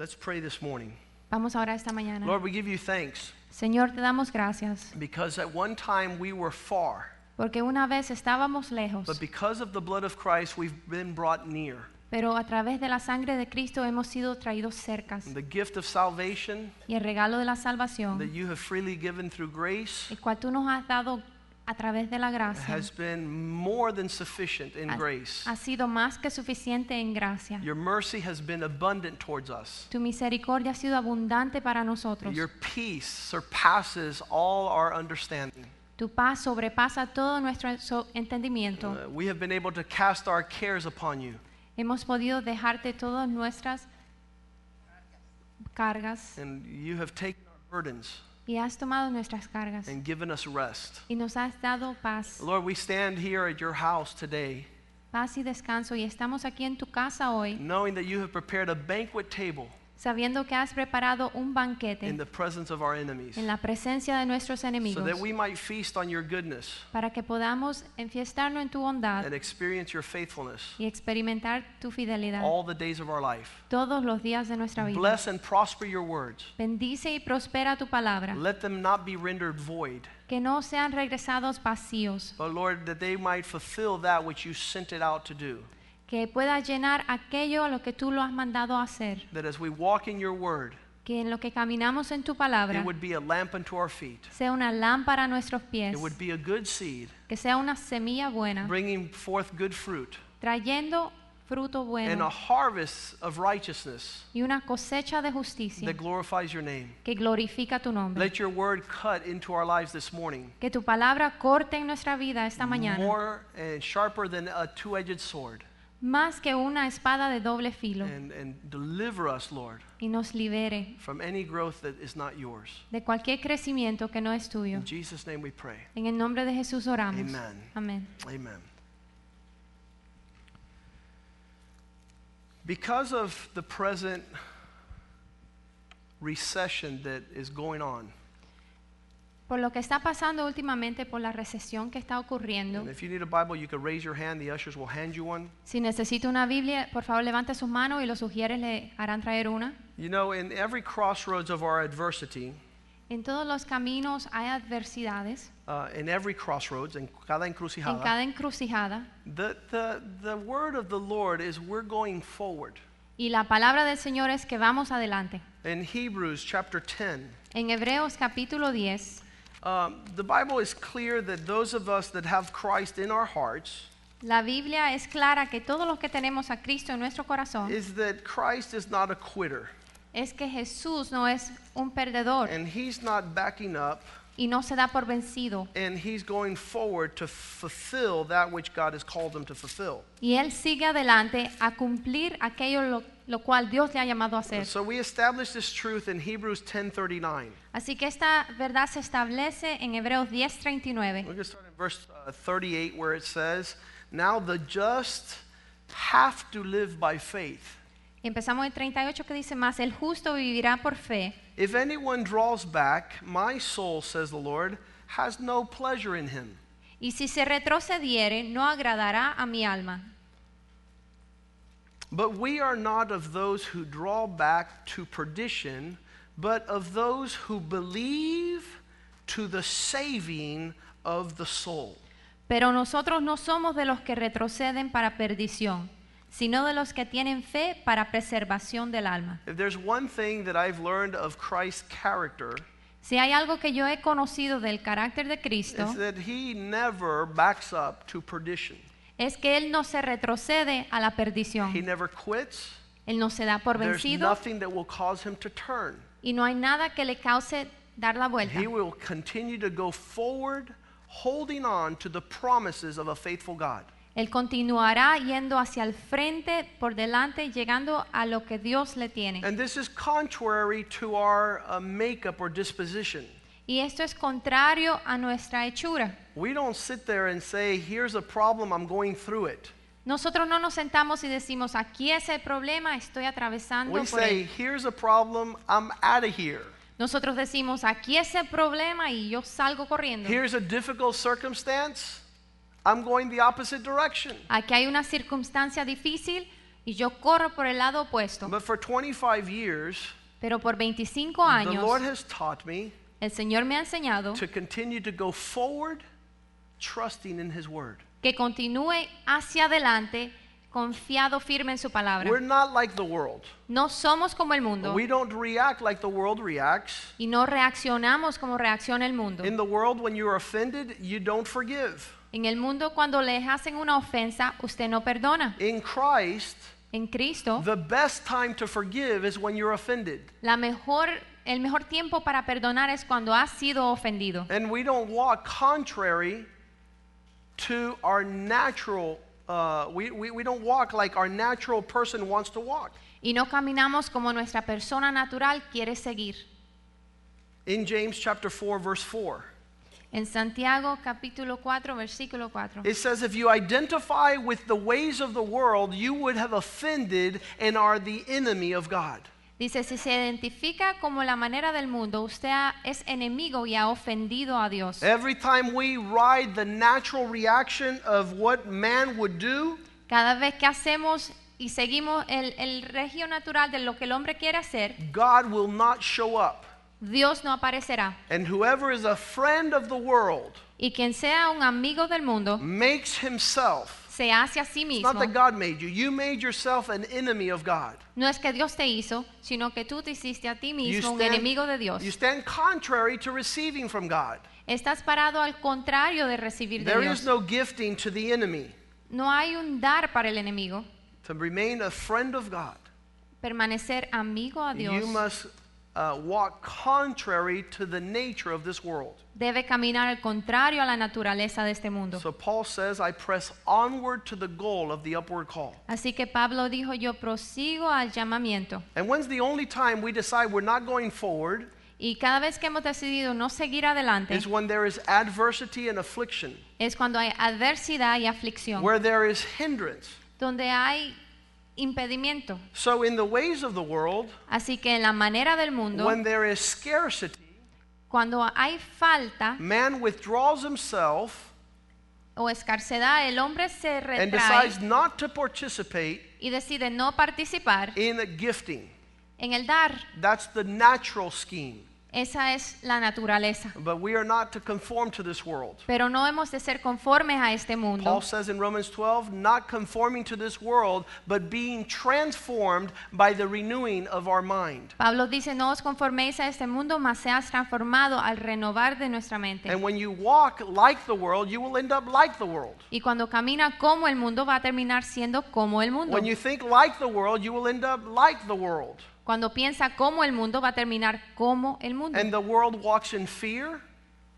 Let's pray this morning. Vamos a orar esta mañana. Lord, we give you thanks Señor, te damos gracias because at one time we were far, porque una vez estábamos lejos, but because of the blood of Christ, we've been brought near. pero a través de la sangre de Cristo hemos sido traídos cercas. The gift of salvation Y el regalo de la that salvación, you have freely given through grace el cual tú nos has dado a través de la gracia, has been more than sufficient in ha, grace. ha sido más que suficiente en gracia. Your mercy has been abundant towards us. Tu misericordia ha sido abundante para nosotros. Your peace surpasses all our understanding. Tu paz sobrepasa todo nuestro so- entendimiento. Uh, we have been able to cast our cares upon you, Hemos podido dejarte todas nuestras cargas and you have taken our burdens y has tomado nuestras cargas and given us rest. y nos has dado paz, Lord, we stand here at your house today, paz y descanso y estamos aquí en tu casa hoy knowing that you have prepared a banquet table sabiendo que has preparado un banquete in the presence of our enemies, en la presencia de nuestros so that we might feast on your goodness para que podamos enfiestarnos en tu bondad and experience your faithfulness y experimentar tu fidelidad all the days of our life. todos los días de nuestra vida. Bless and prosper your words. Bendice y prospera tu palabra, Let them not be rendered void, que no sean regresados vacíos, but Lord, that they might fulfill that which you sent it out to do. Que pueda llenar aquello a lo que tú lo has mandado a hacer, That as we walk in your word, que en lo que caminamos en tu palabra it would be a lamp unto our feet. sea una lámpara a nuestros pies, It would be a good seed, que sea una semilla buena, bringing forth good fruit, trayendo fruto and a bueno harvest of righteousness y una cosecha de justicia that glorifies your name. que glorifica tu nombre. Let your word cut into our lives this morning, Que tu palabra corte en nuestra vida esta mañana, more and sharper than a two edged sword, más que una espada de doble filo, and, and deliver us, Lord, y nos libere from any growth that is not yours. de cualquier crecimiento que no es tuyo. In Jesus' name we pray. En el nombre de Jesús oramos. Amen. Amén. Amen. Because of the present recession that is going on, Por lo que está pasando últimamente, por la recesión que está ocurriendo, and if you need a Bible, you can raise your hand. The ushers will hand you one. si necesita una Biblia, por favor levante sus manos y los sugieres le harán traer una. You know, in every crossroads of our adversity, En todos los caminos hay adversidades, uh, in every crossroads, en cada en encrucijada, cada encrucijada, the, the, the word of the Lord is we're going forward. y la palabra del Señor es que vamos adelante. In Hebrews chapter 10, En Hebreos capítulo 10, um, the Bible is clear that those of us that have Christ in our hearts, la Biblia es clara que todos los que tenemos a Cristo en nuestro corazón is that Christ is not a quitter. es que Jesús no es un perdedor And he's not backing up y no se da por vencido. and he's going forward to fulfill that which God has called him to fulfill. Y Él sigue adelante a cumplir aquello lo, lo cual Dios le ha llamado a hacer. So we establish this truth in Hebrews 10:39. Así que esta verdad se establece en Hebreos 10:39. We're going to start in verse uh, 38 where it says, "Now the just have to live by faith. Y Empezamos en 38 que dice más, el justo vivirá por fe. If anyone draws back, my soul says the Lord, has no pleasure in him." Y si se retrocediere, no agradará a mi alma. But we are not of those who draw back to perdition, but of those who believe to the saving of the soul. Pero nosotros no somos de los que retroceden para perdición, sino de los que tienen fe para preservación del alma. If there's one thing that I've learned of Christ's character, Si hay algo que yo he conocido del carácter de Cristo, it's that he never backs up to perdition. Es que Él no se retrocede a la He perdición. never quits. Él no se da por There's vencido nothing that will cause him to turn. y no hay nada que le cause dar la vuelta. He will continue to go forward, holding on to the promises of a faithful God. Él continuará yendo hacia el frente, por delante, llegando a lo que Dios le tiene. And this is contrary to our uh, makeup or disposition. Y esto es contrario a nuestra hechura. We don't sit there and say, here's a problem, I'm going through it. Nosotros no nos sentamos y decimos, aquí es el problema, estoy atravesando We por say, él. here's a problem, I'm out of here. Nosotros decimos, aquí es el problema y yo salgo corriendo. Here's a difficult circumstance, I'm going the opposite direction. Aquí hay una circunstancia difícil y yo corro por el lado opuesto. But for 25 years, Pero por 25 the años Lord has taught me el Señor me ha enseñado to continue to go forward, trusting in His Word. que continúe hacia adelante confiado firme en su palabra. We're not like the world. No somos como el mundo We don't react like the world reacts. y no reaccionamos como reacciona el mundo. In the world, when you're offended, you don't forgive. En el mundo cuando les hacen una ofensa, usted no perdona. In Christ, En Cristo, the best time to forgive is when you're offended. la mejor, el mejor tiempo para perdonar es cuando has sido ofendido. And we don't walk contrary to our natural, uh, we, we, we don't walk like our natural person wants to walk. Y no caminamos como nuestra persona natural quiere seguir. In James chapter 4, verse 4, En Santiago capítulo 4, versículo 4. it says, If you identify with the ways of the world, you would have offended and are the enemy of God. Dice, si se identifica como la manera del mundo, usted ha- es enemigo y ha ofendido a Dios. Every time we ride the natural reaction of what man would do, Cada vez que hacemos y seguimos el, el regio natural de lo que el hombre quiere hacer, God will not show up. Dios no aparecerá. And whoever is a friend of the world Y quien sea un amigo del mundo, makes himself. Se hace a sí It's mismo. not that God made you. You made yourself an enemy of God. No es que Dios te hizo, sino que tú te hiciste a ti You mismo un enemigo de Dios. you stand contrary to receiving from God. Estás parado al contrario de recibir de There Dios. is no gifting to the enemy. No hay un dar para el enemigo. To remain a friend of God, Permanecer amigo a Dios you must uh, walk contrary to the nature of this world. Debe caminar al contrario a la naturaleza de este mundo. So Paul says, I press onward to the goal of the upward call. Así que Pablo dijo, yo prosigo al llamamiento. And when's the only time we decide we're not going forward Y cada vez que hemos decidido no seguir adelante, is when there is adversity and affliction, es cuando hay adversidad y aflicción, where there is hindrance. donde hay impedimento. So, in the ways of the world, Así que en la manera del mundo, when there is scarcity, cuando hay falta man withdraws himself o escarcedad, el hombre se and retrae decides not to participate y decide no participar in a gifting. en el dar. That's the natural scheme. Esa es la naturaleza. But we are not to conform to this world. Pero no hemos de ser conformes a este mundo. Paul says in Romans 12, not conforming to this world, but being transformed by the renewing of our mind. Pablo dice, no os conforméis a este mundo, mas seas transformado al renovar de nuestra mente. And when you walk like the world, you will end up like the world. Y cuando camina como el mundo, va a terminar siendo como el mundo. When you think like the world, you will end up like the world. Cuando piensa como el mundo, va a terminar como el mundo. And the world walks in fear,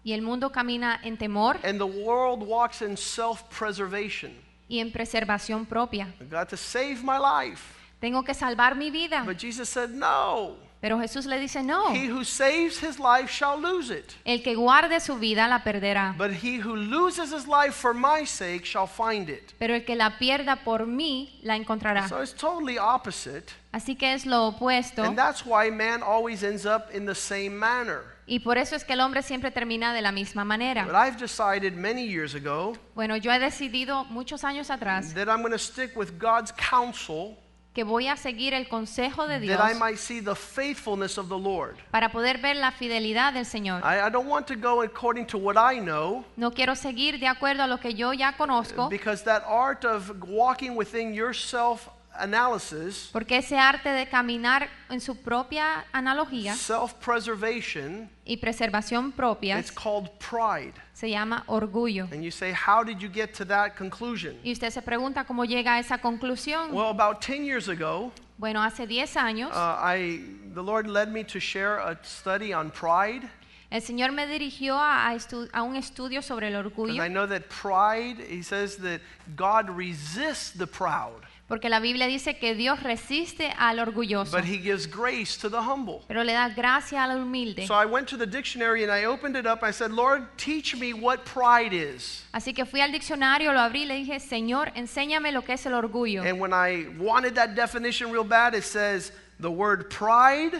Y el mundo camina en temor and the world walks in self preservation. y en preservación propia. I've got to save my life. Tengo que salvar mi vida. But Jesus said, No. Pero Jesús le dice, no. He who saves his life shall lose it. El que guarde su vida la perderá. But he who loses his life for my sake shall find it. Pero el que la pierda por mí la encontrará. So it's totally opposite. Así que es lo opuesto. And that's why man always ends up in the same manner. Y por eso es que el hombre siempre termina de la misma But manera. I've decided many years ago Bueno, yo he decidido muchos años atrás that I'm going to stick with God's counsel que voy a seguir el consejo de Dios that I might see the faithfulness of the Lord. para poder ver la fidelidad del Señor. I, I don't want to go according to what I know No quiero seguir de acuerdo a lo que yo ya conozco, because that art of walking within your self analysis, porque ese arte de caminar en su propia analogía self preservation, y preservación propia it's called pride. se llama orgullo. And you say, How did you get to that conclusion? Y usted se pregunta cómo llega a esa conclusión. Well, about 10 years ago, Bueno, hace 10 años uh, I, the Lord led me to share a study on pride. el Señor me dirigió a, a a un estudio sobre el And orgullo, I know that pride, He says that God resists the proud, porque la Biblia dice que Dios resiste al orgulloso, but He gives grace to the humble. pero le da gracia al humilde. So I went to the dictionary and I opened it up. I said, Lord, teach me what pride is. Así que fui al diccionario, lo abrí y le dije, Señor, enséñame lo que es el orgullo. And when I wanted that definition real bad, it says the word pride,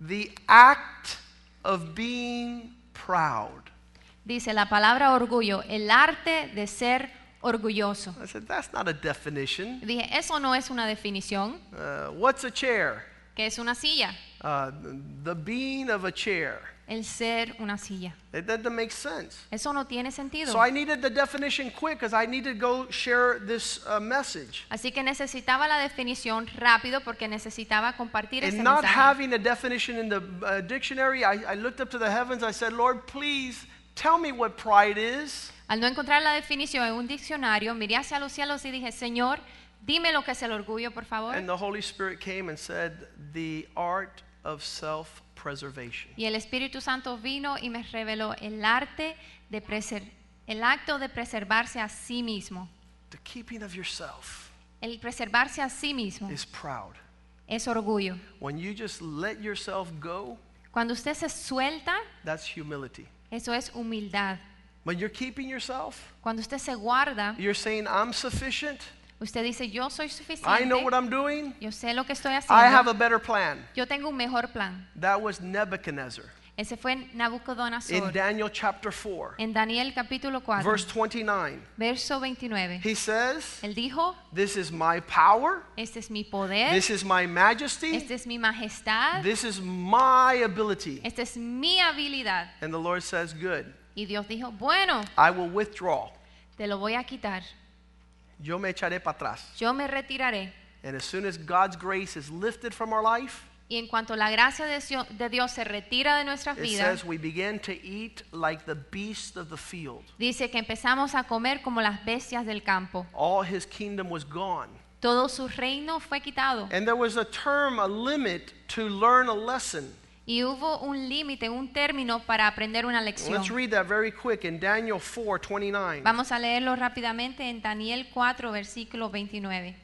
the act of being proud. Dice la palabra orgullo, el arte de ser orgulloso. I said, That's not a definition. Dije, eso no es una definición, Uh, what's a chair? que es una silla, Uh, the being of a chair. el ser una silla. It doesn't make sense. Eso no tiene sentido. So I needed the definition quick because I needed to go share this uh, message. Así que necesitaba la definición rápido porque necesitaba compartir ese And not mensaje. having a definition in the uh, dictionary, I, I looked up to the heavens. I said, Lord, please tell me what pride is. Al no encontrar la definición en un diccionario, miré hacia los cielos y dije, Señor, dime lo que es el orgullo, por favor. And the Holy Spirit came and said, the art of self preservation. Y el Espíritu Santo vino y me reveló el arte de preser el acto de preservarse a sí mismo. The keeping of yourself El preservarse a sí mismo is proud. es orgullo. When you just let yourself go, Cuando usted se suelta, that's humility. eso es humildad. When you're keeping yourself, Cuando usted se guarda, you're saying, I'm sufficient. usted dice, yo soy suficiente. I know what I'm doing. yo sé lo que estoy haciendo. I have a better plan. yo tengo un mejor plan. That was Nebuchadnezzar Ese fue Nabucodonosor. in Daniel chapter 4, En Daniel capítulo 4, verse 29. verso 29. He says, Él dijo, This is my power, este es mi poder, this is my majesty, esta es mi majestad, this is my ability. esta es mi habilidad. And the Lord says, Good, Y Dios dijo, bueno, I will withdraw. te lo voy a quitar. Yo me echaré para atrás. Yo me retiraré. And as soon as God's grace is lifted from our life, Y en cuanto la gracia de Dio- de Dios se retira de nuestras it vidas, says we begin to eat like the beasts of the field. dice que empezamos a comer como las bestias del campo. All his kingdom was gone. Todo su reino fue quitado. And there was a term, a limit to learn a lesson. Y hubo un límite, un término para aprender una lección. Let's read that very quick in Daniel 4 Vamos a leerlo rápidamente en Daniel 4, versículo 29.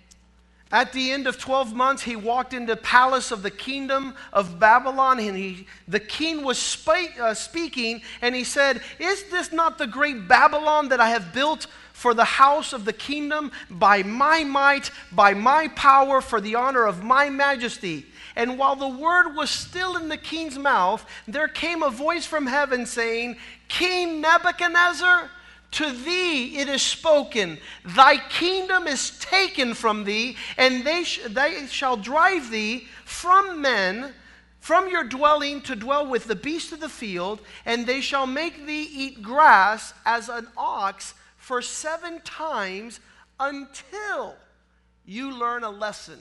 At the end of 12 months, he walked into the palace of the kingdom of Babylon, and he, the king was spa- uh, speaking, and he said, Is this not the great Babylon that I have built for the house of the kingdom by my might, by my power, for the honor of my majesty? And while the word was still in the king's mouth, there came a voice from heaven saying, King Nebuchadnezzar, to thee it is spoken, Thy kingdom is taken from thee, and they, sh- they shall drive thee from men, from your dwelling to dwell with the beasts of the field, and they shall make thee eat grass as an ox for seven times until you learn a lesson.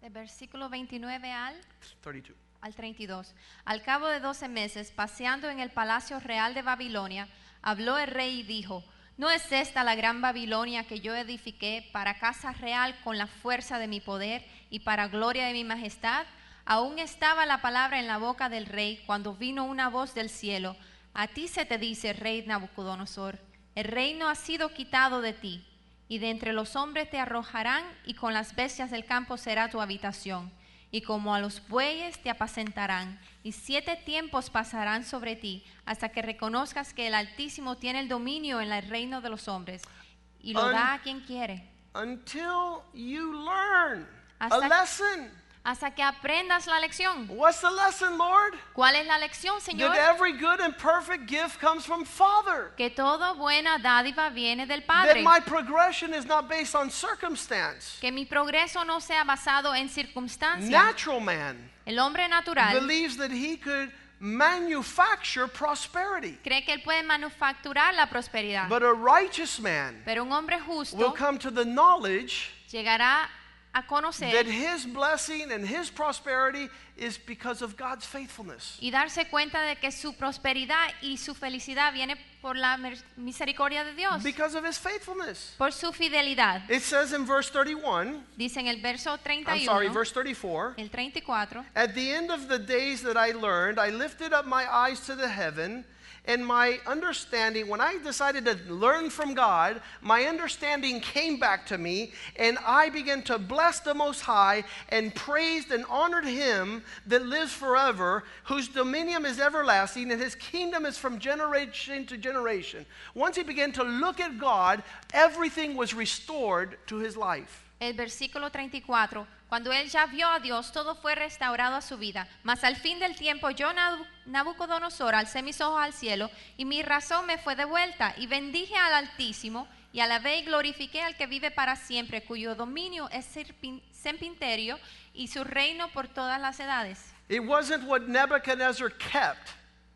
Del versículo 29 al 32. al 32. Al cabo de doce meses, paseando en el palacio real de Babilonia, habló el rey y dijo, ¿no es esta la gran Babilonia que yo edifiqué para casa real con la fuerza de mi poder y para gloria de mi majestad? Aún estaba la palabra en la boca del rey cuando vino una voz del cielo. A ti se te dice, rey Nabucodonosor, el reino ha sido quitado de ti, y de entre los hombres te arrojarán, y con las bestias del campo será tu habitación y como a los bueyes te apacentarán, y siete tiempos pasarán sobre ti, hasta que reconozcas que el Altísimo tiene el dominio en el reino de los hombres, y lo Un- da a quien quiere, Until you learn a Hasta- lesson. Hasta que aprendas la lección. What's the lesson, Lord? ¿Cuál es la lección, Señor? That every good and perfect gift comes from Father. Que toda buena dádiva viene del That Padre. my progression is not based on circumstance. Que mi progreso no sea basado en circunstancias. Natural man El hombre natural believes that he could manufacture prosperity. cree que él puede manufacturar la prosperidad. But a righteous man Pero un hombre will justo come to the knowledge llegará a conocer that his blessing and his prosperity is because of God's faithfulness. y darse cuenta de que su prosperidad y su felicidad viene por la misericordia de Dios, Because of his faithfulness. por su fidelidad. It says in verse 31, Dice en el verso I'm sorry, verse 34. el 34, At the end of the days that I learned, I lifted up my eyes to the heaven, and my understanding, when I decided to learn from God, my understanding came back to me, and I began to bless the Most High and praised and honored Him that lives forever, whose dominion is everlasting, and His kingdom is from generation to generation. Once he began to look at God, everything was restored to his life. El versículo 34, cuando él ya vio a Dios, todo fue restaurado a su vida. Mas al fin del tiempo yo, Nabu- Nabucodonosor, alcé mis ojos al cielo y mi razón me fue devuelta y bendije al Altísimo y alabé y glorifiqué al que vive para siempre, cuyo dominio es sempiterno y su reino por todas las edades. It wasn't what Nebuchadnezzar kept,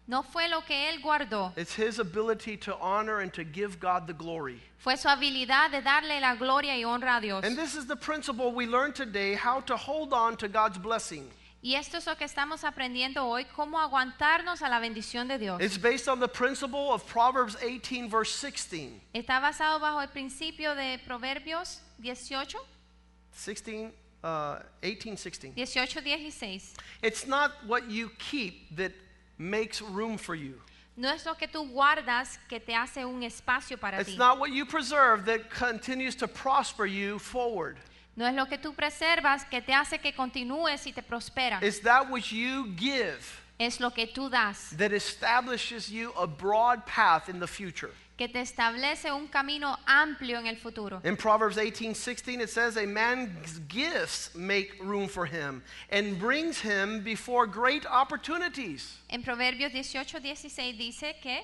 No fue lo que él guardó, it's his ability to honor and to give God the glory. fue su habilidad de darle la gloria y honra a Dios. And this is the principle we learned today how to hold on to God's blessing. Y esto es lo que estamos aprendiendo hoy, cómo aguantarnos a la bendición de Dios. It's based on the principle of Proverbs 18, verse 16. Está basado bajo el principio de Proverbios 18, 16, uh, 18, 16. 18, 16. It's not what you keep that makes room for you. No es lo que tú guardas que te hace un espacio para It's ti. not what you preserve that continues to prosper you forward. No es lo que tú preservas que te hace que continúes y te prospera. It's that which you give Es lo que tú das, that establishes you a broad path in the future. Que te establece un camino amplio en el futuro. In Proverbs 18 16, it says, A man's gifts make room for him and brings him before great opportunities. En Proverbios 18, 16 dice que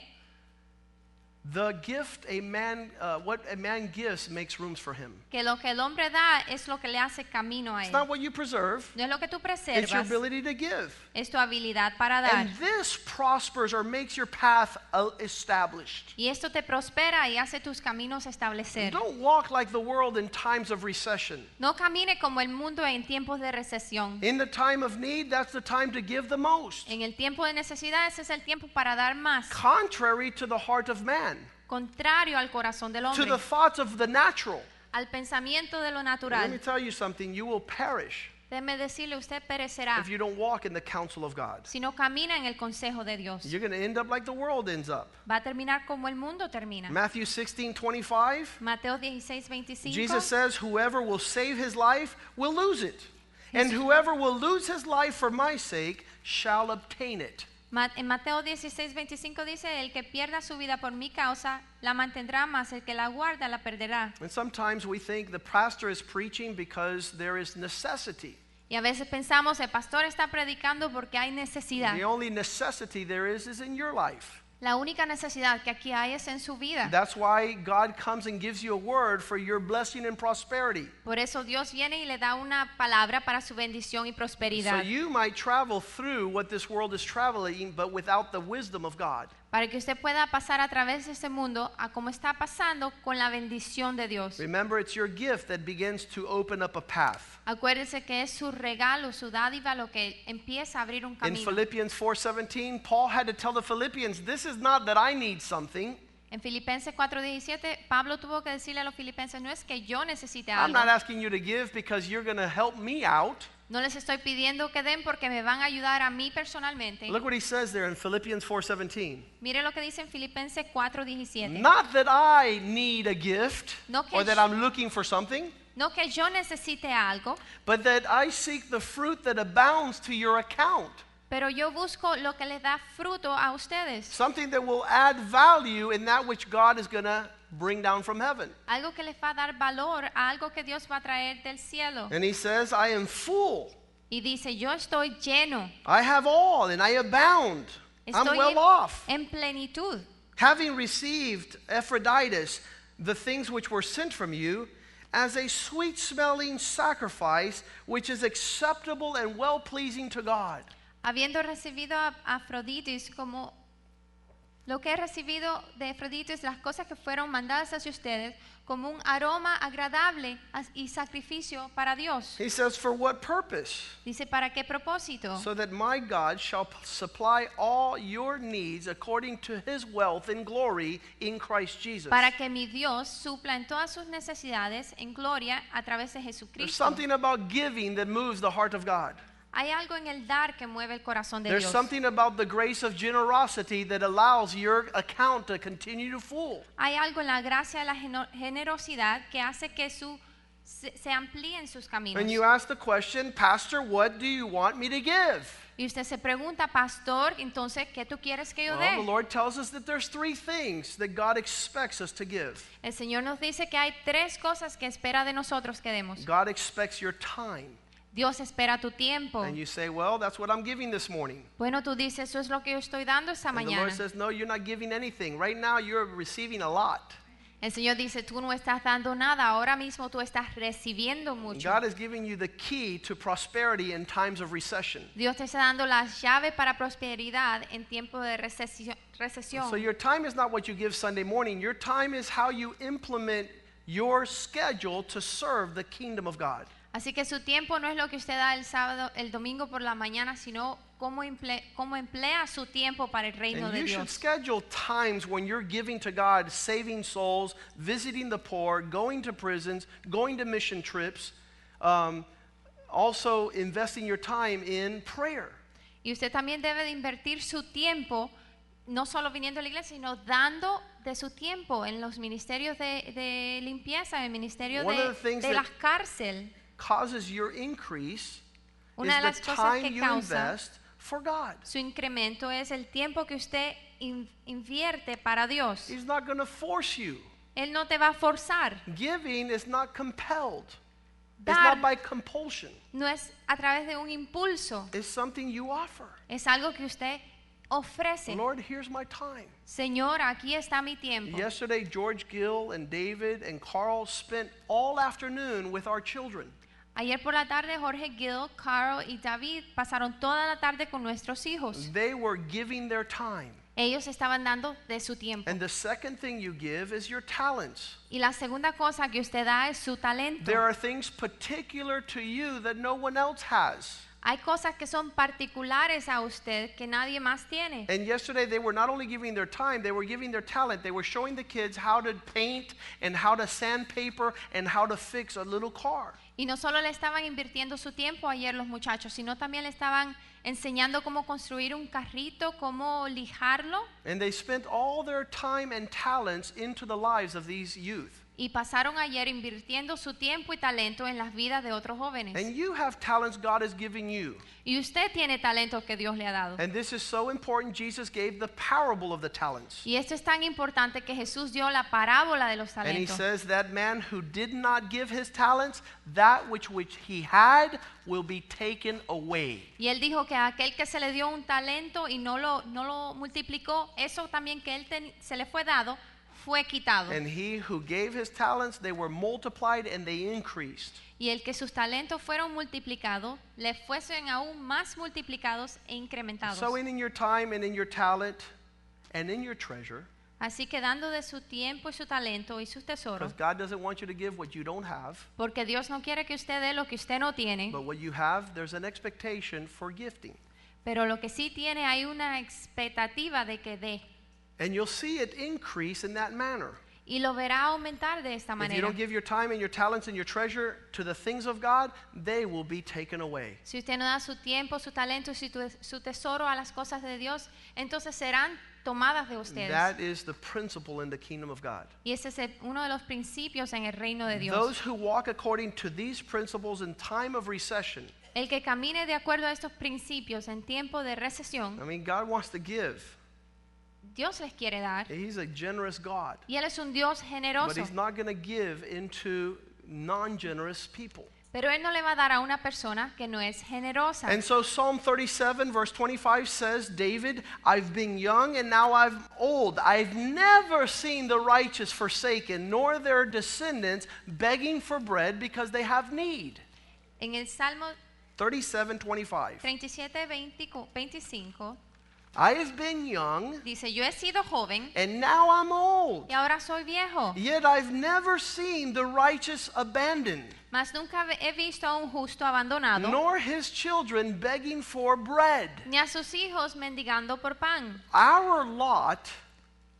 The gift a man, uh, what a man gives makes rooms for him. que lo que el hombre da es lo que le hace camino a It's not what you preserve, No es lo que tú it's your ability to give. es tu habilidad para dar. And this prospers or makes your path uh, established. Y esto te prospera y hace tus caminos establecer. Don't walk like the world in times of recession. No camine como el mundo en tiempos de recesión. In the time of need, that's the time to give the most. En el tiempo de necesidad ese es el tiempo para dar más, Contrary to the heart of man, contrario al corazón del to hombre, the thoughts of the natural. al pensamiento de lo Let me natural. tell you something you will perish Déjeme decirle, usted perecerá if you don't walk in the counsel of God. si no camina en el consejo de Dios. You're going to end up like the world ends up. Va a terminar como el mundo termina. Matthew 16 25. Mateo 16, 25. Jesus says, Whoever will save his life will lose it, and whoever will lose his life for my sake shall obtain it. En Mateo 16, 25 dice, el que pierda su vida por mi causa, la mantendrá, mas el que la guarda, la perderá. And sometimes we think the pastor is preaching because there is necessity. Y a veces pensamos, el pastor está predicando porque hay necesidad. The only necessity there is is in your life. La única necesidad que aquí hay es en su vida. That's why God comes and gives you a word for your blessing and prosperity. Por eso Dios viene y le da una palabra para su bendición y prosperidad. So you might travel through what this world is traveling, but without the wisdom of God. Para que usted pueda pasar a través de este mundo a como está pasando con la bendición de Dios. Remember, it's your gift that begins to open up a path. Acuérdese que es su regalo, su dádiva lo que empieza a abrir un In camino. Philippians 4:17, Paul had to tell the Philippians, "This is not that I need something. En Filipenses 4:17, Pablo tuvo que decirle a los filipenses, no es que yo necesite I'm algo. not asking you to give because you're going to help me out." No les estoy pidiendo que den porque me van a ayudar a mí personalmente. Look what he says there in Philippians 4:17. Mire lo que dice en Filipenses 4:17. Not that I need a gift No or that I'm looking for something, No que yo necesite algo, but that I seek the fruit that abounds to your account. pero yo busco lo que les da fruto a ustedes. Something that will add value in that which God is going to bring down from heaven. Algo que les va a dar valor a algo que Dios va a traer del cielo. And he says, I am full. Y dice, yo estoy lleno, I have all and I abound. I'm estoy well en, off. en plenitud. Having received Ephroditus, the things which were sent from you, as a sweet smelling sacrifice, which is acceptable and well pleasing to God. Habiendo recibido a Afroditis como lo que he recibido de Afroditis, las cosas que fueron mandadas hacia ustedes, como un aroma agradable y sacrificio para Dios. He says, For what purpose? Dice, ¿para qué propósito? So that my God shall supply all your needs according to his wealth and glory in Christ Jesus. Para que mi Dios supla en todas sus necesidades en gloria a través de There's Jesucristo. something about giving that moves the heart of God. Hay algo en el dar que mueve el corazón de There's Dios. something about the grace of generosity that allows your account to continue to full. Hay algo en la gracia de la geno- generosidad que hace que su se, se amplíen sus caminos. And you ask the question, Pastor, what do you want me to give? Y usted se pregunta, pastor, entonces, ¿qué tú quieres que yo Well, the dé? Lord tells us that there's three things that God expects us to give. El Señor nos dice que hay tres cosas que espera de nosotros que demos. God expects your time. Dios espera tu tiempo. And you say, Well, that's what I'm giving this morning. Bueno, tú dices, eso es lo que yo estoy dando esta And the mañana. Lord says, No, you're not giving anything. Right now, you're receiving a lot. El Señor dice, tú no estás dando nada, ahora mismo tú estás recibiendo mucho. God is giving you the key to prosperity in times of recession. Dios te está dando las llaves para prosperidad en tiempo de recesión. So your time is not what you give Sunday morning. Your time is how you implement your schedule to serve the kingdom of God. Así que su tiempo no es lo que usted da el sábado, el domingo por la mañana, sino cómo, emple- cómo emplea su tiempo para el reino And de you should Dios. schedule times when you're giving to God, saving souls, visiting the poor, going to prisons, going to mission trips, um, also investing your time in prayer. Y usted también debe de invertir su tiempo, no solo viniendo a la iglesia, sino dando de su tiempo en los ministerios de, de limpieza, en el ministerio One de, de las cárceles. Causes your increase Una de is las the cosas time que you causa invest for God. su incremento es el tiempo que usted in- invierte para Dios. He's not going to force you. Él no te va a forzar. Giving is not compelled. It's Dar not by compulsion. no es a través de un impulso, It's something you offer. es algo que usted ofrece. Lord, here's my time. Señor, aquí está mi tiempo. Yesterday, George Gill and David and Carl spent all afternoon with our children. Ayer por la tarde Jorge Gill, Carl y David pasaron toda la tarde con nuestros hijos. They were giving their time. Ellos estaban dando de su tiempo. And the second thing you give is your talents. Y la segunda cosa que usted da es su talento. There are things particular to you that no one else has. Hay cosas que son particulares a usted que nadie más tiene. And yesterday, they were not only giving their time, they were giving their talent. They were showing the kids how to paint and how to sandpaper and how to fix a little car. Y no solo le estaban invirtiendo su tiempo ayer los muchachos, sino también le estaban enseñando cómo construir un carrito, cómo lijarlo. And they spent all their time and talents into the lives of these youth. Y pasaron ayer invirtiendo su tiempo y talento en las vidas de otros jóvenes. And you have talents God has given you. Y usted tiene talento que Dios le ha dado. And this is so important. Jesus gave the parable of the talents. Y esto es tan importante que Jesús dio la parábola de los And he talentos. says that man who did not give his talents, that which which he had will be taken away. Y él dijo que aquel que se le dio un talento y no lo, no lo multiplicó, eso también que él ten- se le fue dado, fue quitado. And he who gave his talents, they were multiplied and they increased. Y el que sus talentos fueron multiplicados, le fuesen aún más multiplicados e incrementados. So in, your time and in your talent and in your treasure, Así que dando de su tiempo y su talento y sus tesoros, because God doesn't want you to give what you don't have, porque Dios no quiere que usted dé lo que usted no tiene, but what you have, there's an expectation for gifting. pero lo que sí tiene hay una expectativa de que dé. And you'll see it increase in that manner. Y lo verá aumentar de esta If you manera. don't give your time and your talents and your treasure to the things of God, they will be taken away. Si usted no da su tiempo, su talento y su, su tesoro a las cosas de Dios, entonces serán tomadas de ustedes. That is the principle in the kingdom of God. y ese es el- uno de los principios en el reino de Dios. Those who walk according to these principles in time of recession, el que camine de acuerdo a estos principios en tiempo de recesión, I mean, God wants to give. Dios les quiere dar. He's a generous God. Y Él es un Dios But generoso. He's not going to give into non generous people. Pero Él no le va a dar a una persona que no es generosa. And so Psalm 37, verse 25 says, David, I've been young and now I'm old. I've never seen the righteous forsaken, nor their descendants begging for bread because they have need. En el Salmo 37, 25. 37, 20 25, I have been young dice, yo he sido joven and now I'm old. y ahora soy viejo, Yet I've never seen the righteous abandoned, mas nunca he visto a un justo abandonado, nor his children begging for bread. ni a sus hijos mendigando por pan. Our lot,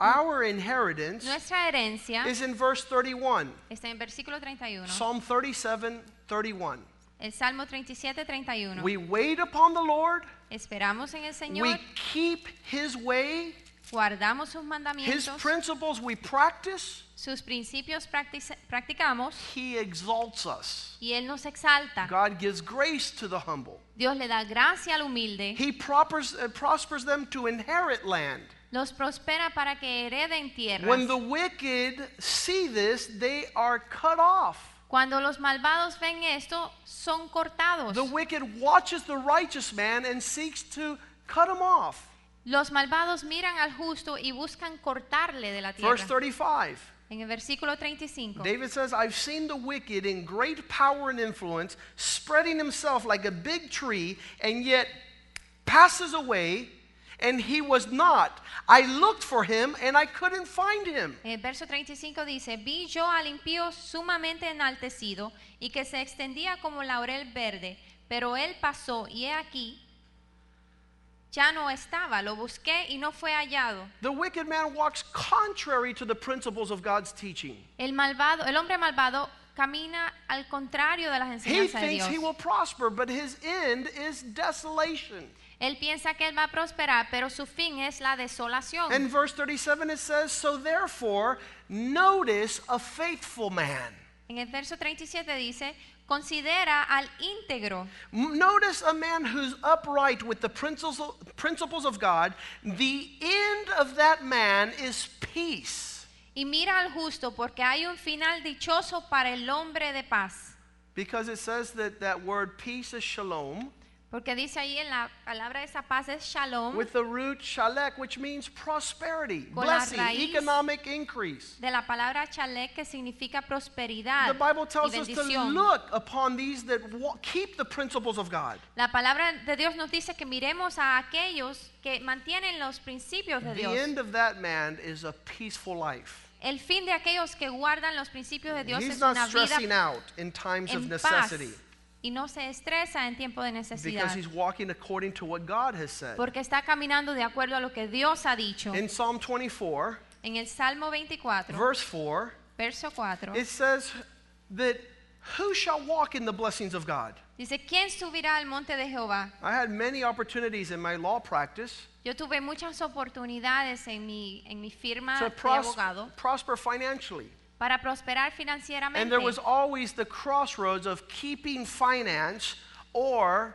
our inheritance, Nuestra herencia is in verse 31. está en versículo 31. Psalm 37, 31. El Salmo 37, 31. We wait upon the Lord, Esperamos en el we Señor, keep his way, guardamos sus mandamientos. His principles we practice, sus principios practic- practicamos He exalts us. y Él nos exalta. God gives grace to the humble. Dios le da gracia al humilde, He prospers, uh, prospers them to inherit land. los prospera para que hereden tierras. When the wicked see this, they are cut off. Cuando los malvados ven esto, son cortados. The wicked watches the righteous man and seeks to cut him off. Los malvados miran al justo y buscan cortarle de la tierra. Verse 35. En el versículo 35. David says, I've seen the wicked in great power and influence, spreading himself like a big tree, and yet passes away, and he was not. I looked for him, and I couldn't find him. El verso 35 dice, vi yo al impío sumamente enaltecido y que se extendía como laurel verde, pero él pasó y he aquí, ya no estaba, lo busqué y no fue hallado. The wicked man walks contrary to the principles of God's teaching. El malvado, el hombre malvado camina al contrario de las He enseñanzas de thinks he will prosper, but his end is desolation. Él piensa que él va a prosperar, pero su fin es la desolación. In verse 37, it says, So therefore, notice a faithful man. En el verso 37 dice, considera al íntegro. Notice a man who's upright with the principles principles of God. The end of that man is peace. Y mira al justo, porque hay un final dichoso para el hombre de paz. Because it says that that word peace is shalom, Porque dice ahí en la palabra esa paz es shalom, with the root shalek, which means prosperity, Con la blessing, raíz economic increase. de la palabra chalek que significa prosperidad The Bible tells us to look upon these that keep the principles of God. La palabra de Dios nos dice que miremos a aquellos que mantienen los principios de The Dios. end of that man is a peaceful life. El fin de aquellos que guardan los principios de Dios He's es una stressing vida out in times of en paz necessity y no se estresa en tiempo de because necesidad. he's walking according to what God has said. Porque está caminando de acuerdo a lo que Dios ha dicho. In Psalm 24, En el Salmo 24, verse 4, verso 4, it says that who shall walk in the blessings of God? dice, ¿quién subirá al monte de Jehová? I had many opportunities in my law practice Yo tuve muchas oportunidades en mi, en mi firma to de pros- abogado prosper financially. Para prosperar And there was always the crossroads of keeping finance or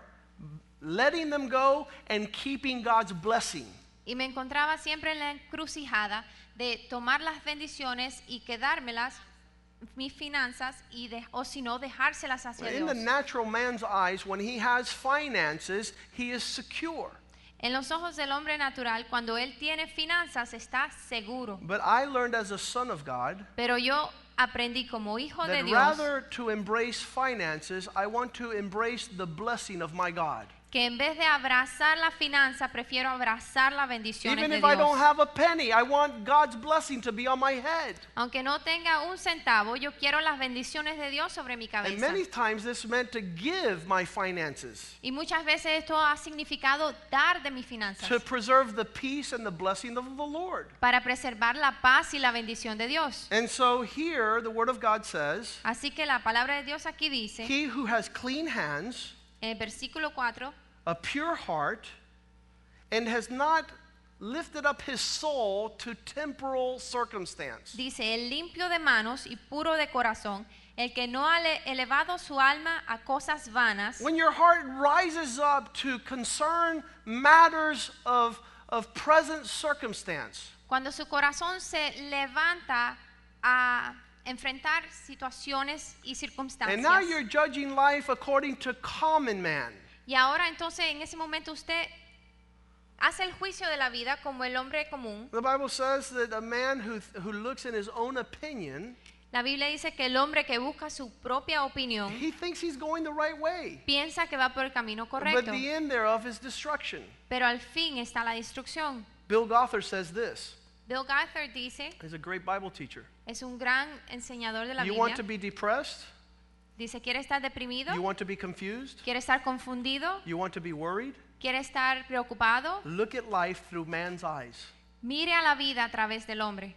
letting them go and keeping God's blessing. Y me encontraba siempre en la encrucijada de tomar las bendiciones y quedármelas, mis finanzas, y de, o si no, dejárselas hacia In the natural man's eyes, when he has finances, he is secure. En los ojos del hombre natural, cuando él tiene finanzas, está seguro. But I learned as a son of God Pero yo aprendí como hijo de Dios rather to embrace finances, I want to embrace the blessing of my God. Que en vez de abrazar la finanza, prefiero abrazar las bendiciones Even de if I don't Dios. have a penny, I want God's blessing to be on my head. Aunque no tenga un centavo, yo quiero las bendiciones de Dios sobre mi And cabeza. many times this meant to give my finances Y muchas veces esto ha significado dar de mis finanzas to preserve the peace and the blessing of the Lord. para preservar la paz y la bendición de Dios. And so here the word of God says, Así que la palabra de Dios aquí dice, He who has clean hands, en el versículo 4, a pure heart, and has not lifted up his soul to temporal circumstance. dice, el limpio de manos y puro de corazón, el que no ha elevado su alma a cosas vanas, When your heart rises up to concern matters of, of present circumstance, cuando su corazón se levanta a enfrentar situaciones y circunstancias. and now you're judging life according to common man. Y ahora entonces en ese momento usted hace el juicio de la vida como el hombre común. The Bible says that a man who, who looks in his own opinion, La Biblia dice que el hombre que busca su propia opinión he thinks he's going the right way. piensa que va por el camino But correcto, the end thereof is destruction. pero al fin está la destrucción. Bill Gothard says this. Bill Gothard dice, He's a great Bible teacher. es un gran enseñador de la You want to Biblia. be depressed? Dice, ¿quiere estar deprimido? You want to be confused? ¿Quiere estar confundido? You want to be worried? ¿Quiere estar preocupado? Look at life through man's eyes. Mire a la vida a través del hombre,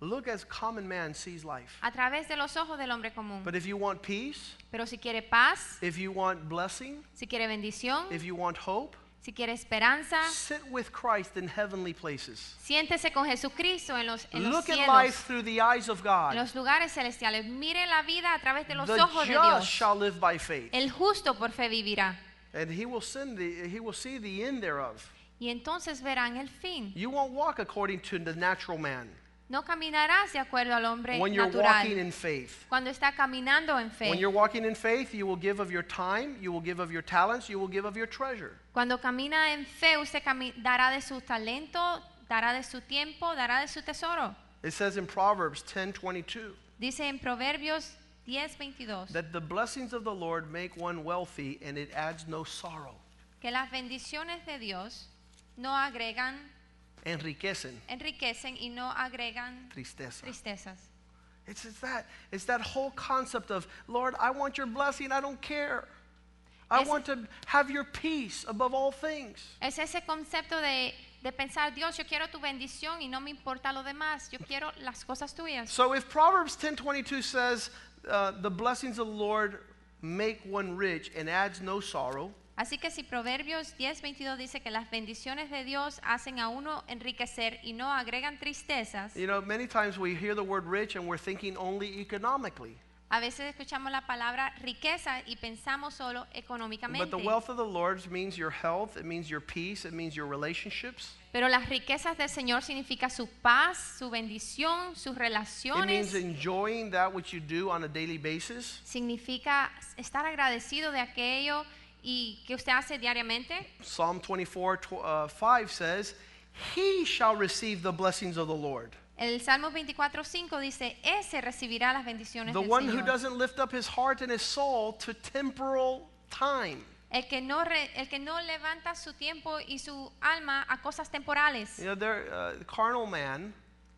Look as common man sees life. a través de los ojos del hombre común. But if you want peace, Pero si quiere paz, if you want blessing, si quiere bendición, if you want hope, Si quiere esperanza, sit with Christ in heavenly places. siéntese con Jesucristo en los, en los Look at cielos, life through the eyes of en God. los lugares celestiales. Mire la vida a través de los The ojos de just Dios. shall live by faith, El justo por fe vivirá. and he will the he will see the end thereof. Y entonces verán el fin. You won't walk according to the natural man No caminarás de acuerdo al hombre when you're natural. walking in faith. Cuando está caminando en fe. When you're walking in faith, you will give of your time, you will give of your talents, you will give of your treasure. Cuando camina en fe, usted cami- dará de su talento, dará de su tiempo, dará de su tesoro. It says in Proverbs 10:22 Dice en Proverbios 10:22 that the blessings of the Lord make one wealthy and it adds no sorrow. que las bendiciones de Dios no agregan, Enriquecen enriquecen y no agregan tristeza. tristezas. It's, it's that it's that whole concept of Lord, I want your blessing, I don't care. I want to have your peace above all things. Es ese concepto de, de pensar, Dios, yo quiero tu bendición y no me importa lo demás, yo quiero las cosas tuyas. So if Proverbs 10:22 says uh, the blessings of the Lord make one rich and adds no sorrow, Así que si Proverbios 10:22 dice que las bendiciones de Dios hacen a uno enriquecer y no agregan tristezas, you know, many times we hear the word rich and we're thinking only economically. a veces escuchamos la palabra riqueza y pensamos solo But económicamente. the wealth of the Lord means your health, it means your peace, it means your relationships. Pero las riquezas del Señor significa su paz, su bendición, sus It means relaciones. enjoying that which you do on a daily basis. Significa estar agradecido de aquello y que usted hace diariamente. Psalm 24 tw- uh, 5 says, He shall receive the blessings of the Lord. El Salmo 24:5 dice, ese recibirá las bendiciones The del one who Señor. doesn't lift up his heart and his soul to temporal time. El que, no re- el que no levanta su tiempo y su alma a cosas temporales. You know, there, uh, carnal man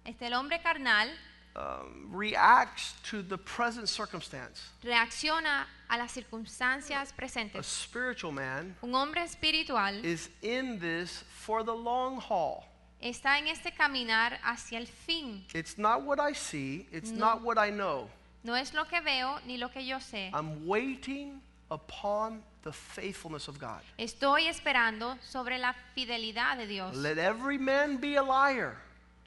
Este, el hombre carnal um, reacts to the present circumstance. reacciona a las circunstancias A spiritual man Un hombre espiritual is in this for the long haul. está en este caminar hacia el fin. It's not what I see, it's No. not what I know. No es lo que veo ni lo que yo sé. I'm waiting upon the faithfulness of God. Estoy esperando sobre la fidelidad de Dios. Let every man be a liar,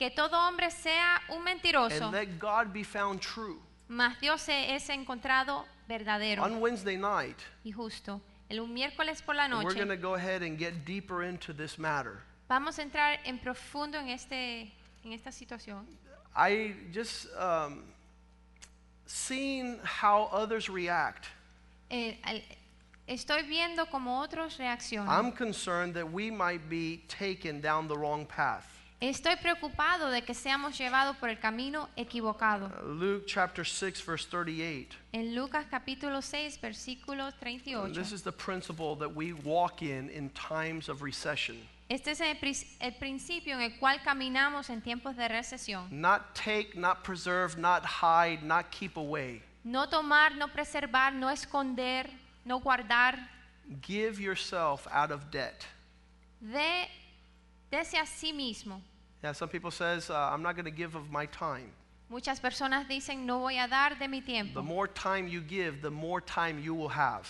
Que todo hombre sea un mentiroso, and let God be found true. mas Dios se es encontrado verdadero On Wednesday night, y justo. El un miércoles por la we're going to noche go ahead and get deeper into this matter. vamos a entrar en profundo en, este, en esta situación. I just um, seeing how others react. Eh, estoy viendo cómo otros reaccionan. I'm concerned that we might be taken down the wrong path. Estoy preocupado de que seamos llevados por el camino equivocado. Uh, Luke chapter 6, verse 38. En Lucas capítulo 6, versículo 38. This is the principle that we walk in in times of recession. Este es el, el principio en el cual caminamos en tiempos de recesión. Not take, not preserve, not hide, not keep away. No tomar, no preservar, no esconder, no guardar. Give yourself out of debt. De, dese a sí mismo. Yeah, some people says, uh, I'm not going to give of my time. Muchas personas dicen, no voy a dar de mi tiempo. The more time you give, the more time you will have.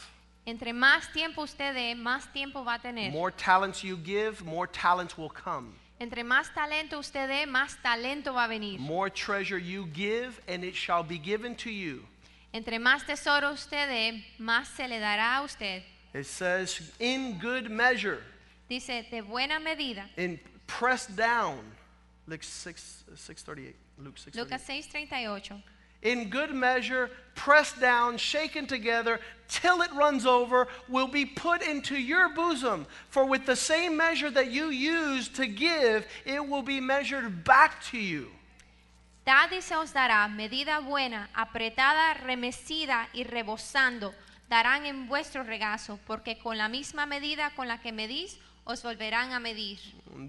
Entre más tiempo usted dé, más tiempo va a tener. More talents you give, more talents will come. Entre más talento usted dé, más talento va a venir. More treasure you give, and it shall be given to you. Entre más tesoro usted dé, más se le dará a usted. It says, in good measure, Dice, de buena medida. in pressed down. Luke 6, uh, 638. Luke 6, Lucas 6:38. In good measure, pressed down, shaken together, till it runs over, will be put into your bosom. For with the same measure that you use to give, it will be measured back to you. Dad y se os dará medida buena, apretada, remecida y rebosando, darán en vuestro regazo, porque con la misma medida con la que medís, os volverán a medir.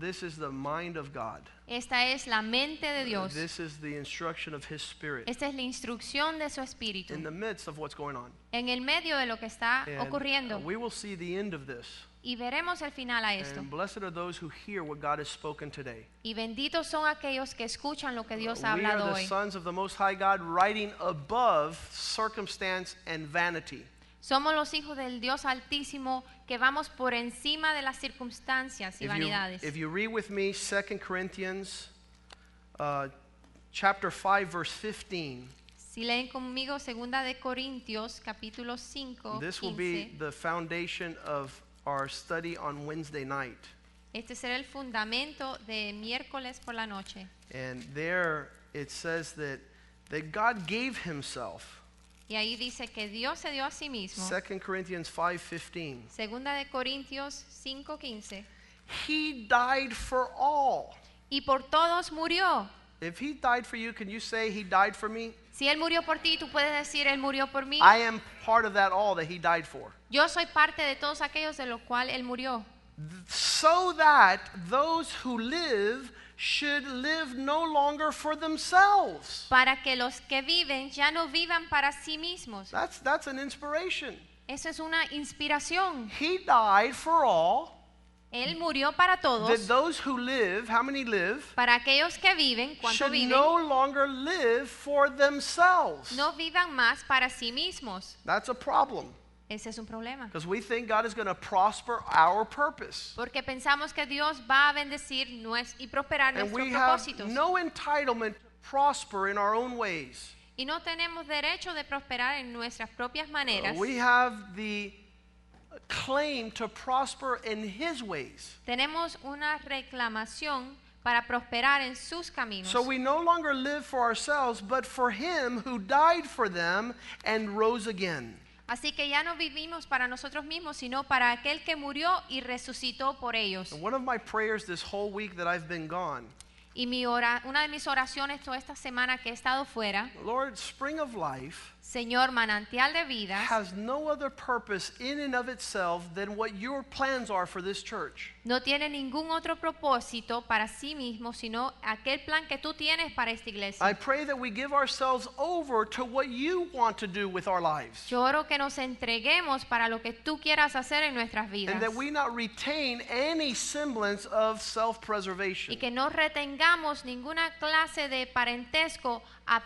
This is the mind of God. Esta es la mente de Dios. This is the instruction of His Spirit Esta es la instrucción de su espíritu in the midst of what's going on. en el medio de lo que está And uh, ocurriendo. we will see the end of this. Y veremos el final a esto. And blessed are those who hear what God has spoken today. Y benditos son aquellos que escuchan lo que Dios ha hablado hoy. we are the sons of the Most High God, riding above circumstance and vanity. Somos los hijos del Dios Altísimo que vamos por encima de las circunstancias y If you, vanidades. if you read with me 2 Corinthians uh, chapter 5 verse 15, Si leen conmigo segunda de Corintios capítulo 5, this will be 15, the foundation of our study on Wednesday night. este será el fundamento de miércoles por la noche. And there it says that, that God gave himself. Y ahí dice que Dios se dio a sí mismo. 2 Corinthians 5:15. Segunda de Corintios 5:15. He died for all. Y por todos murió. If he died for you, can you say he died for me? Si él murió por ti, tú puedes decir él murió por mí. I am part of that all that he died for. Yo soy parte de todos aquellos de los cuales él murió. So that those who live should live no longer for themselves. Para que los que viven ya no vivan para sí mismos. That's, that's an inspiration. Eso es una inspiración. He died for all, Él murió para that those who live, how many live, Para aquellos que viven, cuando should viven, no longer live for themselves. no vivan más para sí mismos. That's a problem Ese es un problema. because we think God is going to prosper our purpose. Porque pensamos que Dios va a bendecir nues- y prosperar And nuestros we have propósitos. no entitlement to prosper in our own ways. Y no tenemos derecho de prosperar en nuestras propias maneras. we have the claim to prosper in His ways. Tenemos una reclamación para prosperar en sus caminos. So we no longer live for ourselves, but for Him who died for them and rose again. Así que ya no vivimos para nosotros mismos, sino para aquel que murió y resucitó por ellos. And one of my prayers this whole week that I've been gone, Y mi ora- una de mis oraciones toda esta semana que he estado fuera, Lord, spring of life Señor, manantial de vida, has no other purpose in and of itself than what your plans are for this church. no tiene ningún otro propósito para sí mismo, sino aquel plan que tú tienes para esta iglesia. I pray that we give ourselves over to what you want to do with our lives. Yo oro que nos entreguemos para lo que tú quieras hacer en nuestras vidas. And that we not retain any semblance of self preservation. Y que no retengamos ninguna clase de parentesco a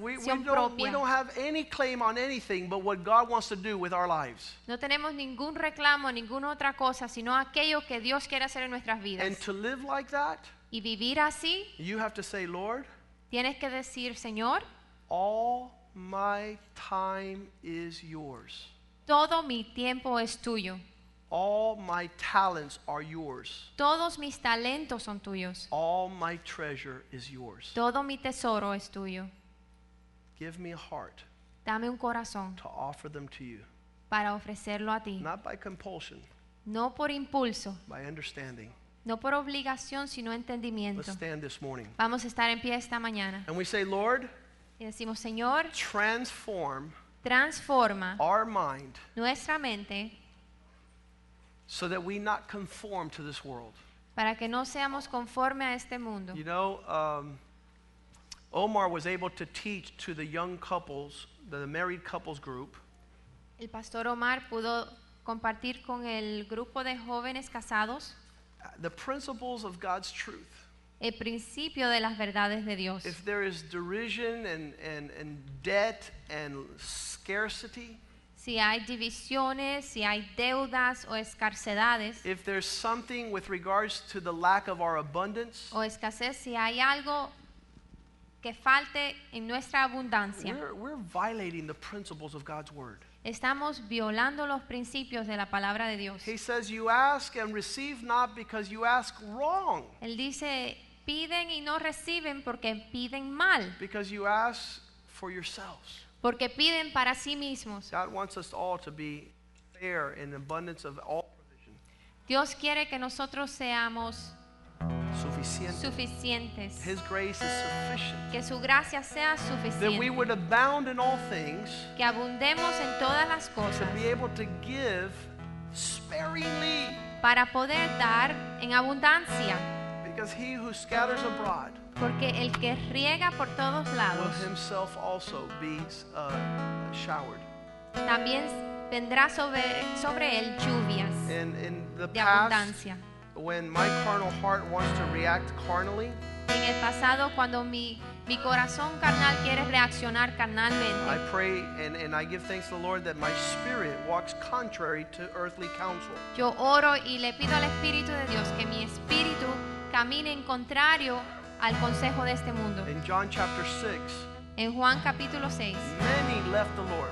We, propia. don't have any claim on anything but what God wants to do with our lives. No tenemos ningún reclamo, ninguna otra cosa, sino aquello que Dios quiere hacer en nuestras vidas. And to live like that, Y vivir así, you have to say, Lord, tienes que decir, Señor, all my time is yours. todo mi tiempo es tuyo. All my talents are yours. Todos mis talentos son tuyos. All my treasure is yours. Todo mi tesoro es tuyo. Give me a heart Dame un corazón to offer them to you, para ofrecerlo a ti. not by compulsion, No por impulso, by understanding. no por obligación, sino entendimiento. Let's stand this morning. Vamos a estar en pie esta mañana. And we say, Lord, Y decimos, Señor, transform transforma our mind nuestra mente so that we not conform to this world. para que no seamos conforme a este mundo. You know, um, Omar was able to teach to the young couples, the married couples group, El pastor Omar pudo compartir con el grupo de jóvenes casados the principles of God's truth. el principio de las verdades de Dios. If there is derision and, and, and debt and scarcity, Si hay divisiones, si hay deudas o escarcedades if there's something with regards to the lack of our abundance, o escasez, si hay algo que falte en nuestra abundancia, we're, we're violating the principles of God's word. estamos violando los principios de la palabra de Dios. He says, You ask and receive not because you ask wrong, Él dice, piden y no reciben porque piden mal, because you ask for yourselves. Porque piden para sí mismos. God wants us all to be fair in abundance of all provision, Dios quiere que nosotros seamos suficiente. suficientes, His grace is sufficient. que su gracia sea That we suficiente, would abound in all things, que abundemos en todas las to cosas be able to give sparingly, para poder dar en abundancia, because he who scatters abroad porque el que riega por todos will lados himself also be uh, showered. también vendrá sobre, sobre él lluvias And in the de past, abundancia. when my carnal heart wants to react carnally, En en el pasado cuando mi, mi corazón carnal quiere reaccionar I carnalmente. pray and, and I give thanks to the Lord that my spirit walks contrary to earthly counsel. Yo oro y le pido al Espíritu de Dios que mi espíritu camine en contrario al consejo de este mundo. In John chapter 6, En Juan capítulo 6, many left the Lord.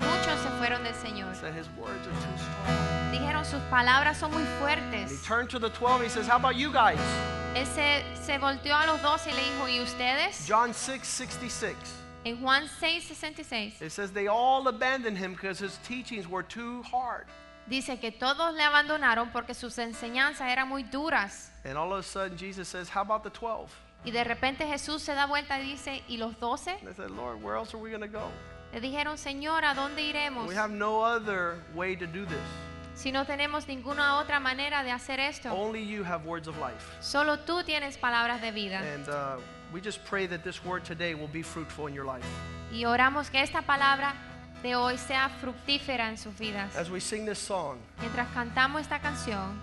muchos se fueron del Señor. Said his words are too strong. Dijeron sus palabras son muy he fuertes. turned to the 12 he says, How about you guys? Él se, se volteó a los dos y le dijo, ¿y ustedes? John 6 66. En Juan 6, 66 It says they all abandoned him because his teachings were too hard. dice que todos le abandonaron porque sus enseñanzas eran muy duras. And all of a sudden Jesus says, How about the 12? Y de repente Jesús se da vuelta y dice, ¿y los doce? And they said, Lord, where else are we going to go? Le dijeron, Señor, ¿a dónde iremos? We have no other way to do this. Si no tenemos ninguna otra manera de hacer esto. Only you have words of life. Solo tú tienes palabras de vida. And uh, we just pray that this word today will be fruitful in your life. Y oramos que esta palabra de hoy sea fructífera en sus vidas. As we sing this song, Mientras cantamos esta canción,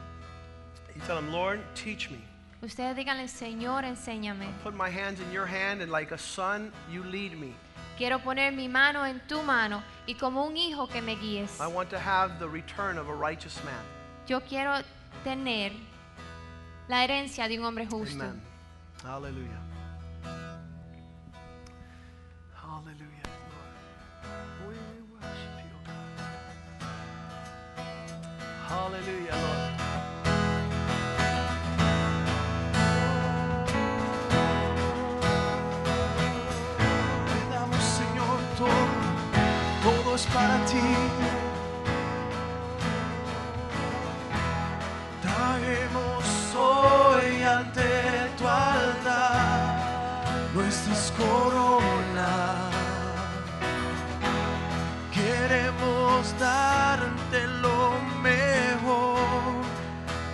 you tell him, Lord, teach me. Ustedes díganle, Señor, enséñame. Put my hands in your hand, and like a son, you lead me. Quiero poner mi mano en tu mano y como un hijo que me guíes. I want to have the return of a righteous man. Yo quiero tener la herencia de un hombre justo. Amen. Hallelujah. Hallelujah, Lord. We worship you, God. Hallelujah, Lord. Para ti. Traemos hoy ante tu altar nuestras coronas. Queremos darte lo mejor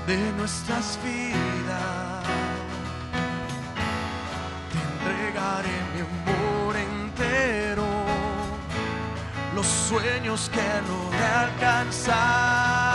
de nuestras vidas sueños que he alcanzar.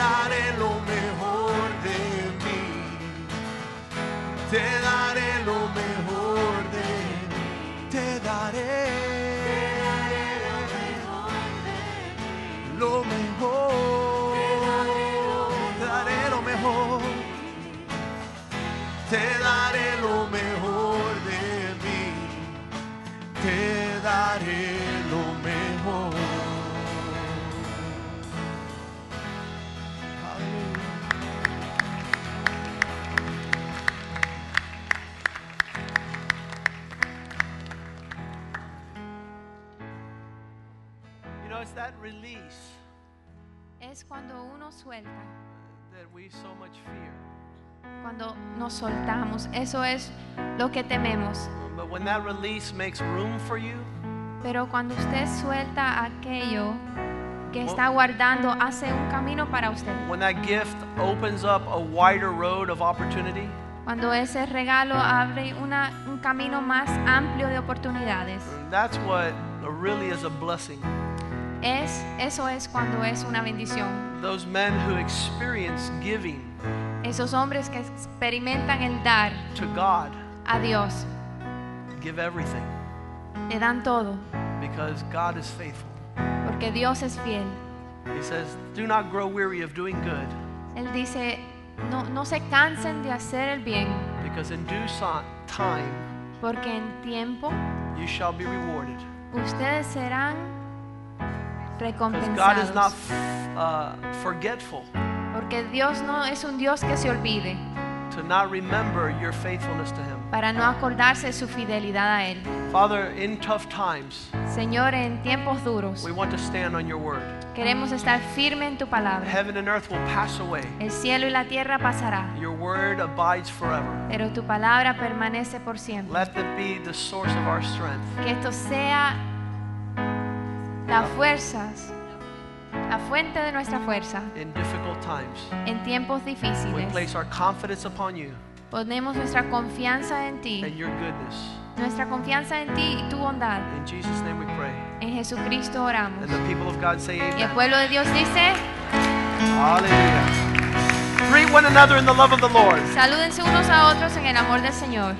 Daré lo mejor de mí. Te daré lo mejor de mí. Te daré lo mejor. Te daré lo mejor. Te daré lo mejor de mí. Te daré cuando uno suelta, cuando nos soltamos. Eso es lo que tememos. But when that release makes room for you, Pero cuando usted suelta aquello que está guardando, hace un camino para usted. when that gift opens up a wider road of opportunity, Cuando ese regalo abre una- un camino más amplio de oportunidades. that's what really is a blessing. Es, eso es cuando es una bendición. Those men who experience giving Esos hombres que experimentan el dar to God a Dios, give everything le dan todo, because God is faithful. porque Dios es fiel. He says, Do not grow weary of doing good, Él dice, no, no se cansen de hacer el bien, because in due so- time porque en tiempo you shall be rewarded. ustedes serán recompensados. uh, forgetful Porque Dios no es un Dios que se olvide, to not remember your faithfulness to Him. para no acordarse su fidelidad a Él. Father, in tough times, Señor, en tiempos duros, we want to stand on your word. queremos estar firme en tu palabra. Heaven and earth will pass away. El cielo y la tierra pasará, Your word abides forever. pero tu palabra permanece por siempre. Let it be the source of our strength. Que esto sea las fuerzas, la fuente de nuestra fuerza In difficult times, en tiempos we difíciles. place our confidence upon you Ponemos nuestra confianza en ti, and your goodness. nuestra confianza en ti y tu bondad. In Jesus' name we pray. En Jesucristo oramos. And the people of God say Y el amen. pueblo de Dios dice, Hallelujah. Greet one another in the love of the Lord. salúdense unos a otros en el amor del Señor.